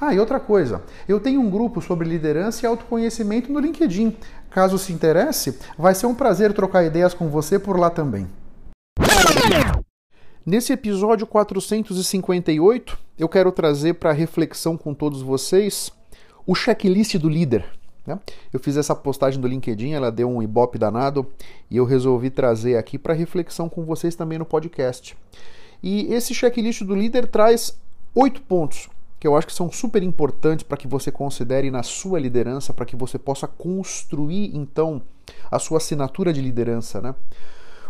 Ah, e outra coisa, eu tenho um grupo sobre liderança e autoconhecimento no LinkedIn. Caso se interesse, vai ser um prazer trocar ideias com você por lá também. Nesse episódio 458, eu quero trazer para reflexão com todos vocês o checklist do líder. Né? Eu fiz essa postagem do LinkedIn, ela deu um ibope danado e eu resolvi trazer aqui para reflexão com vocês também no podcast. E esse checklist do líder traz oito pontos que eu acho que são super importantes para que você considere na sua liderança, para que você possa construir então a sua assinatura de liderança, né?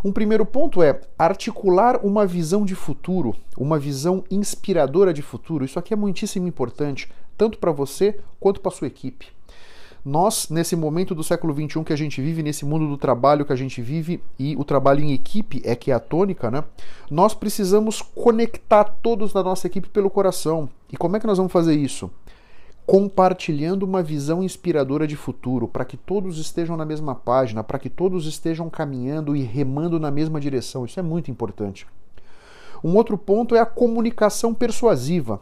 Um primeiro ponto é articular uma visão de futuro, uma visão inspiradora de futuro. Isso aqui é muitíssimo importante, tanto para você quanto para sua equipe. Nós, nesse momento do século XXI que a gente vive, nesse mundo do trabalho que a gente vive, e o trabalho em equipe é que é a tônica, né? Nós precisamos conectar todos da nossa equipe pelo coração. E como é que nós vamos fazer isso? compartilhando uma visão inspiradora de futuro, para que todos estejam na mesma página, para que todos estejam caminhando e remando na mesma direção. Isso é muito importante. Um outro ponto é a comunicação persuasiva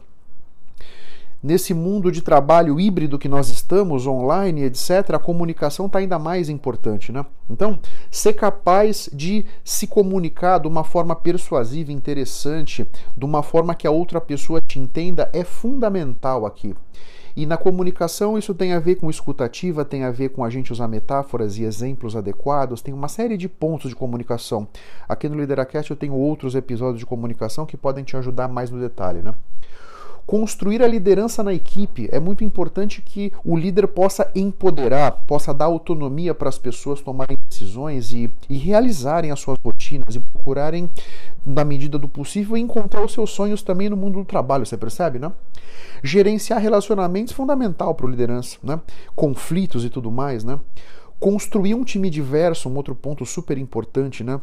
nesse mundo de trabalho híbrido que nós estamos, online, etc., a comunicação está ainda mais importante. Né? Então, ser capaz de se comunicar de uma forma persuasiva, interessante, de uma forma que a outra pessoa te entenda, é fundamental aqui. E na comunicação isso tem a ver com escutativa, tem a ver com a gente usar metáforas e exemplos adequados, tem uma série de pontos de comunicação. Aqui no Lideracast eu tenho outros episódios de comunicação que podem te ajudar mais no detalhe, né? Construir a liderança na equipe. É muito importante que o líder possa empoderar, possa dar autonomia para as pessoas tomarem decisões e, e realizarem as suas rotinas e procurarem, na medida do possível, encontrar os seus sonhos também no mundo do trabalho, você percebe, né? Gerenciar relacionamentos é fundamental para o liderança, né? Conflitos e tudo mais, né? Construir um time diverso, um outro ponto super importante, né?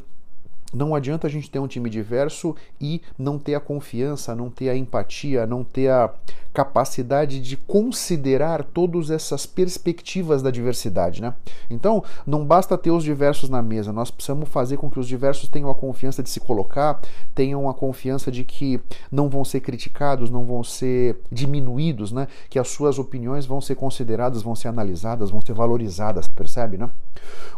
Não adianta a gente ter um time diverso e não ter a confiança, não ter a empatia, não ter a capacidade de considerar todas essas perspectivas da diversidade, né? Então, não basta ter os diversos na mesa, nós precisamos fazer com que os diversos tenham a confiança de se colocar, tenham a confiança de que não vão ser criticados, não vão ser diminuídos, né? Que as suas opiniões vão ser consideradas, vão ser analisadas, vão ser valorizadas, percebe, né?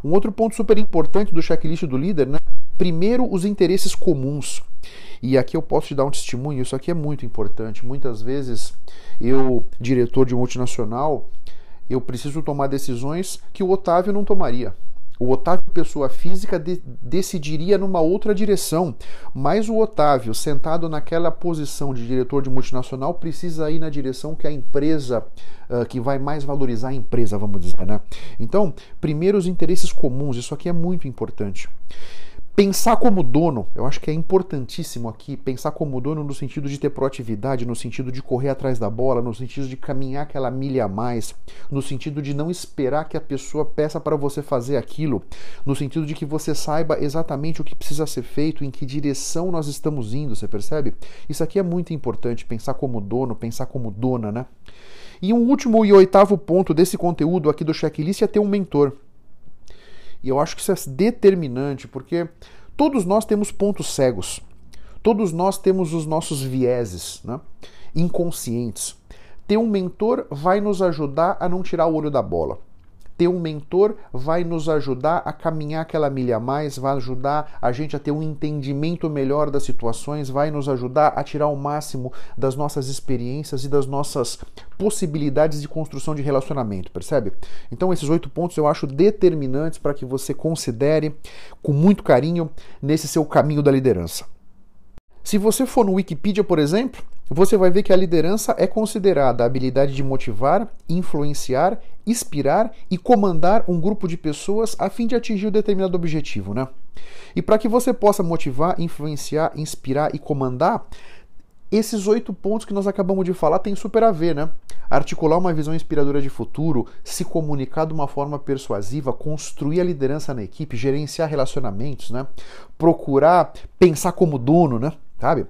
Um outro ponto super importante do checklist do líder, né? Primeiro, os interesses comuns. E aqui eu posso te dar um testemunho, isso aqui é muito importante. Muitas vezes, eu, diretor de multinacional, eu preciso tomar decisões que o Otávio não tomaria. O Otávio, pessoa física, de decidiria numa outra direção, mas o Otávio, sentado naquela posição de diretor de multinacional, precisa ir na direção que a empresa, uh, que vai mais valorizar a empresa, vamos dizer, né? Então, primeiro os interesses comuns, isso aqui é muito importante. Pensar como dono, eu acho que é importantíssimo aqui, pensar como dono no sentido de ter proatividade, no sentido de correr atrás da bola, no sentido de caminhar aquela milha a mais, no sentido de não esperar que a pessoa peça para você fazer aquilo, no sentido de que você saiba exatamente o que precisa ser feito, em que direção nós estamos indo, você percebe? Isso aqui é muito importante, pensar como dono, pensar como dona, né? E um último e oitavo ponto desse conteúdo aqui do checklist é ter um mentor. E eu acho que isso é determinante, porque todos nós temos pontos cegos. Todos nós temos os nossos vieses né? inconscientes. Ter um mentor vai nos ajudar a não tirar o olho da bola. Ter um mentor vai nos ajudar a caminhar aquela milha a mais, vai ajudar a gente a ter um entendimento melhor das situações, vai nos ajudar a tirar o máximo das nossas experiências e das nossas possibilidades de construção de relacionamento, percebe? Então, esses oito pontos eu acho determinantes para que você considere com muito carinho nesse seu caminho da liderança. Se você for no Wikipedia, por exemplo, você vai ver que a liderança é considerada a habilidade de motivar, influenciar, inspirar e comandar um grupo de pessoas a fim de atingir um determinado objetivo, né? E para que você possa motivar, influenciar, inspirar e comandar, esses oito pontos que nós acabamos de falar têm super a ver, né? Articular uma visão inspiradora de futuro, se comunicar de uma forma persuasiva, construir a liderança na equipe, gerenciar relacionamentos, né? Procurar pensar como dono, né? Sabe?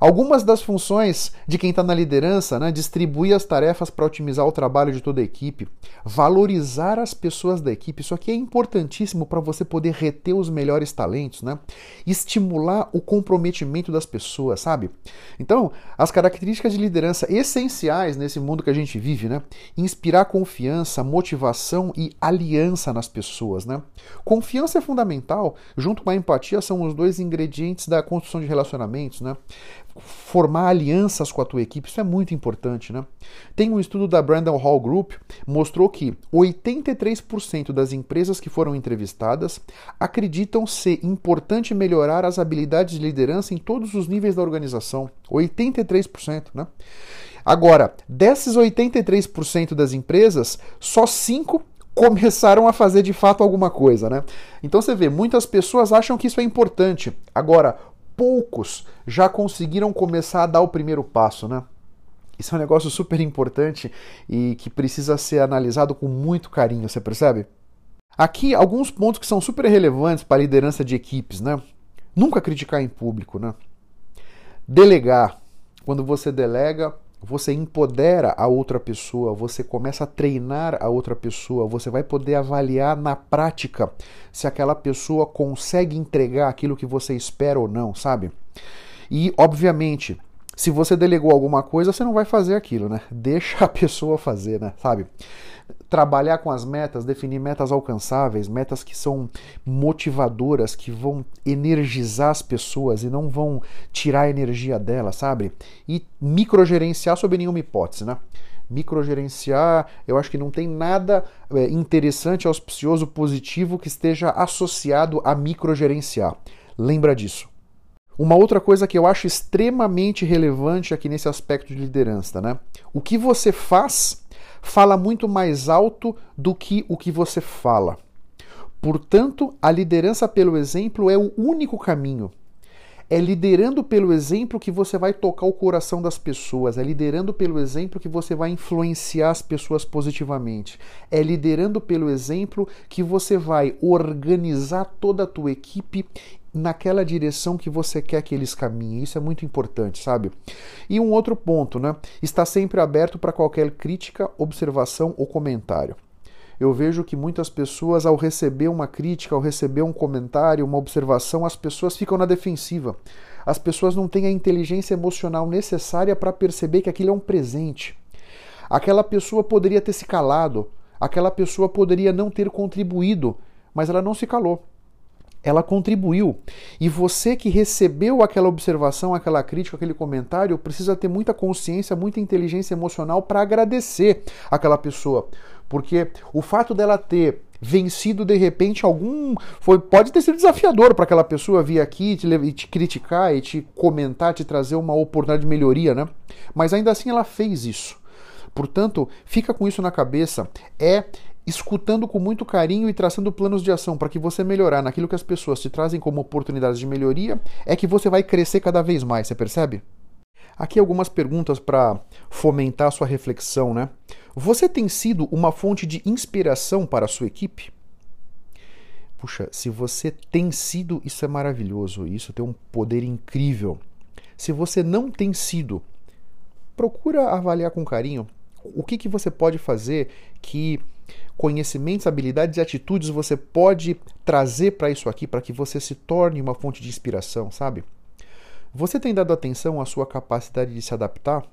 Algumas das funções de quem está na liderança, né, distribuir as tarefas para otimizar o trabalho de toda a equipe, valorizar as pessoas da equipe, isso aqui é importantíssimo para você poder reter os melhores talentos, né? Estimular o comprometimento das pessoas, sabe? Então, as características de liderança essenciais nesse mundo que a gente vive, né? Inspirar confiança, motivação e aliança nas pessoas, né? Confiança é fundamental, junto com a empatia são os dois ingredientes da construção de relacionamentos, né? Formar alianças com a tua equipe, isso é muito importante, né? Tem um estudo da Brandon Hall Group mostrou que 83% das empresas que foram entrevistadas acreditam ser importante melhorar as habilidades de liderança em todos os níveis da organização. 83%, né? Agora, desses 83% das empresas, só 5 começaram a fazer de fato alguma coisa, né? Então você vê, muitas pessoas acham que isso é importante. Agora, poucos já conseguiram começar a dar o primeiro passo, né? Isso é um negócio super importante e que precisa ser analisado com muito carinho, você percebe? Aqui alguns pontos que são super relevantes para a liderança de equipes, né? Nunca criticar em público, né? Delegar. Quando você delega, você empodera a outra pessoa, você começa a treinar a outra pessoa, você vai poder avaliar na prática se aquela pessoa consegue entregar aquilo que você espera ou não, sabe? E, obviamente, se você delegou alguma coisa, você não vai fazer aquilo, né? Deixa a pessoa fazer, né? Sabe? Trabalhar com as metas, definir metas alcançáveis, metas que são motivadoras, que vão energizar as pessoas e não vão tirar a energia delas, sabe? E microgerenciar sob nenhuma hipótese, né? Microgerenciar, eu acho que não tem nada é, interessante, auspicioso, positivo que esteja associado a microgerenciar. Lembra disso. Uma outra coisa que eu acho extremamente relevante aqui nesse aspecto de liderança, né? O que você faz fala muito mais alto do que o que você fala. Portanto, a liderança pelo exemplo é o único caminho. É liderando pelo exemplo que você vai tocar o coração das pessoas, é liderando pelo exemplo que você vai influenciar as pessoas positivamente, é liderando pelo exemplo que você vai organizar toda a tua equipe naquela direção que você quer que eles caminhem. Isso é muito importante, sabe? E um outro ponto, né? Está sempre aberto para qualquer crítica, observação ou comentário. Eu vejo que muitas pessoas, ao receber uma crítica, ao receber um comentário, uma observação, as pessoas ficam na defensiva. As pessoas não têm a inteligência emocional necessária para perceber que aquilo é um presente. Aquela pessoa poderia ter se calado, aquela pessoa poderia não ter contribuído, mas ela não se calou ela contribuiu. E você que recebeu aquela observação, aquela crítica, aquele comentário, precisa ter muita consciência, muita inteligência emocional para agradecer aquela pessoa. Porque o fato dela ter vencido de repente algum foi pode ter sido desafiador para aquela pessoa vir aqui te, e te criticar e te comentar, te trazer uma oportunidade de melhoria, né? Mas ainda assim ela fez isso. Portanto, fica com isso na cabeça. É escutando com muito carinho e traçando planos de ação para que você melhorar naquilo que as pessoas te trazem como oportunidades de melhoria, é que você vai crescer cada vez mais, você percebe? Aqui algumas perguntas para fomentar a sua reflexão, né? Você tem sido uma fonte de inspiração para a sua equipe? Puxa, se você tem sido, isso é maravilhoso, isso tem um poder incrível. Se você não tem sido, procura avaliar com carinho o que, que você pode fazer que conhecimentos, habilidades e atitudes você pode trazer para isso aqui para que você se torne uma fonte de inspiração, sabe? Você tem dado atenção à sua capacidade de se adaptar?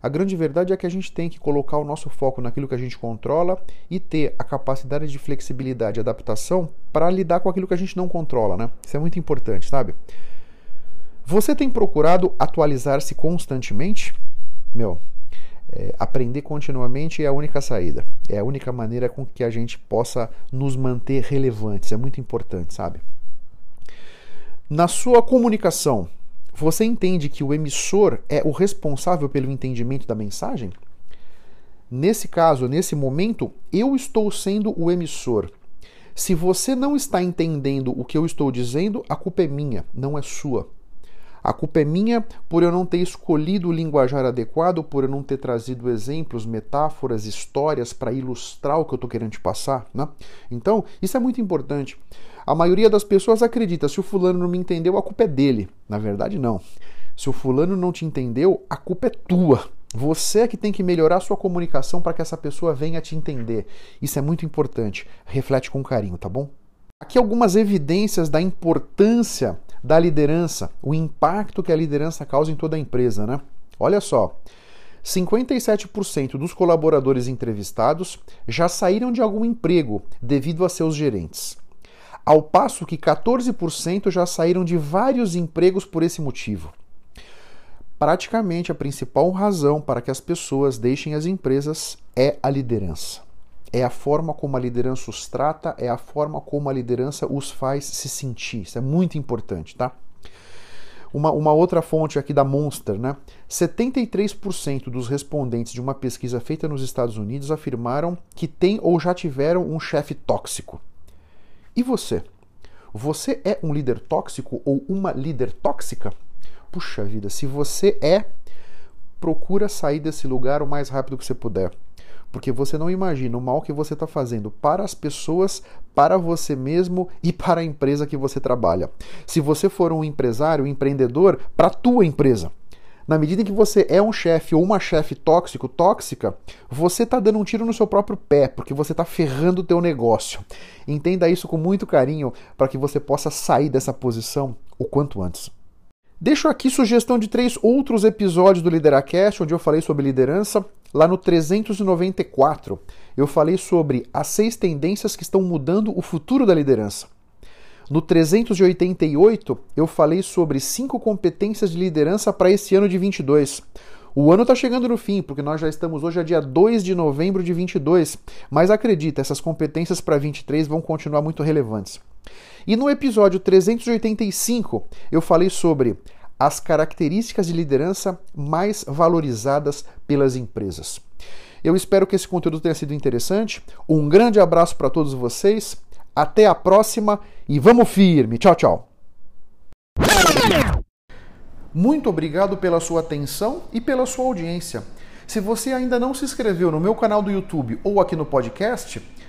A grande verdade é que a gente tem que colocar o nosso foco naquilo que a gente controla e ter a capacidade de flexibilidade e adaptação para lidar com aquilo que a gente não controla, né? Isso é muito importante, sabe? Você tem procurado atualizar-se constantemente? Meu, é, aprender continuamente é a única saída. É a única maneira com que a gente possa nos manter relevantes. É muito importante, sabe? Na sua comunicação, você entende que o emissor é o responsável pelo entendimento da mensagem? Nesse caso, nesse momento, eu estou sendo o emissor. Se você não está entendendo o que eu estou dizendo, a culpa é minha, não é sua. A culpa é minha por eu não ter escolhido o linguajar adequado, por eu não ter trazido exemplos, metáforas, histórias para ilustrar o que eu estou querendo te passar. Né? Então, isso é muito importante. A maioria das pessoas acredita: se o fulano não me entendeu, a culpa é dele. Na verdade, não. Se o fulano não te entendeu, a culpa é tua. Você é que tem que melhorar sua comunicação para que essa pessoa venha te entender. Isso é muito importante. Reflete com carinho, tá bom? Aqui algumas evidências da importância da liderança, o impacto que a liderança causa em toda a empresa, né? Olha só. 57% dos colaboradores entrevistados já saíram de algum emprego devido a seus gerentes, ao passo que 14% já saíram de vários empregos por esse motivo. Praticamente a principal razão para que as pessoas deixem as empresas é a liderança. É a forma como a liderança os trata, é a forma como a liderança os faz se sentir. Isso é muito importante, tá? Uma, uma outra fonte aqui da Monster, né? 73% dos respondentes de uma pesquisa feita nos Estados Unidos afirmaram que tem ou já tiveram um chefe tóxico. E você? Você é um líder tóxico ou uma líder tóxica? Puxa vida, se você é, procura sair desse lugar o mais rápido que você puder porque você não imagina o mal que você está fazendo para as pessoas, para você mesmo e para a empresa que você trabalha. Se você for um empresário, um empreendedor, para a tua empresa. Na medida em que você é um chefe ou uma chefe tóxico, tóxica, você está dando um tiro no seu próprio pé, porque você está ferrando o teu negócio. Entenda isso com muito carinho para que você possa sair dessa posição o quanto antes. Deixo aqui sugestão de três outros episódios do Lideracast, onde eu falei sobre liderança. Lá no 394, eu falei sobre as seis tendências que estão mudando o futuro da liderança. No 388, eu falei sobre cinco competências de liderança para esse ano de 22. O ano está chegando no fim, porque nós já estamos hoje a dia 2 de novembro de 22, mas acredita, essas competências para 23 vão continuar muito relevantes. E no episódio 385, eu falei sobre as características de liderança mais valorizadas pelas empresas. Eu espero que esse conteúdo tenha sido interessante. Um grande abraço para todos vocês. Até a próxima e vamos firme. Tchau, tchau. Muito obrigado pela sua atenção e pela sua audiência. Se você ainda não se inscreveu no meu canal do YouTube ou aqui no podcast,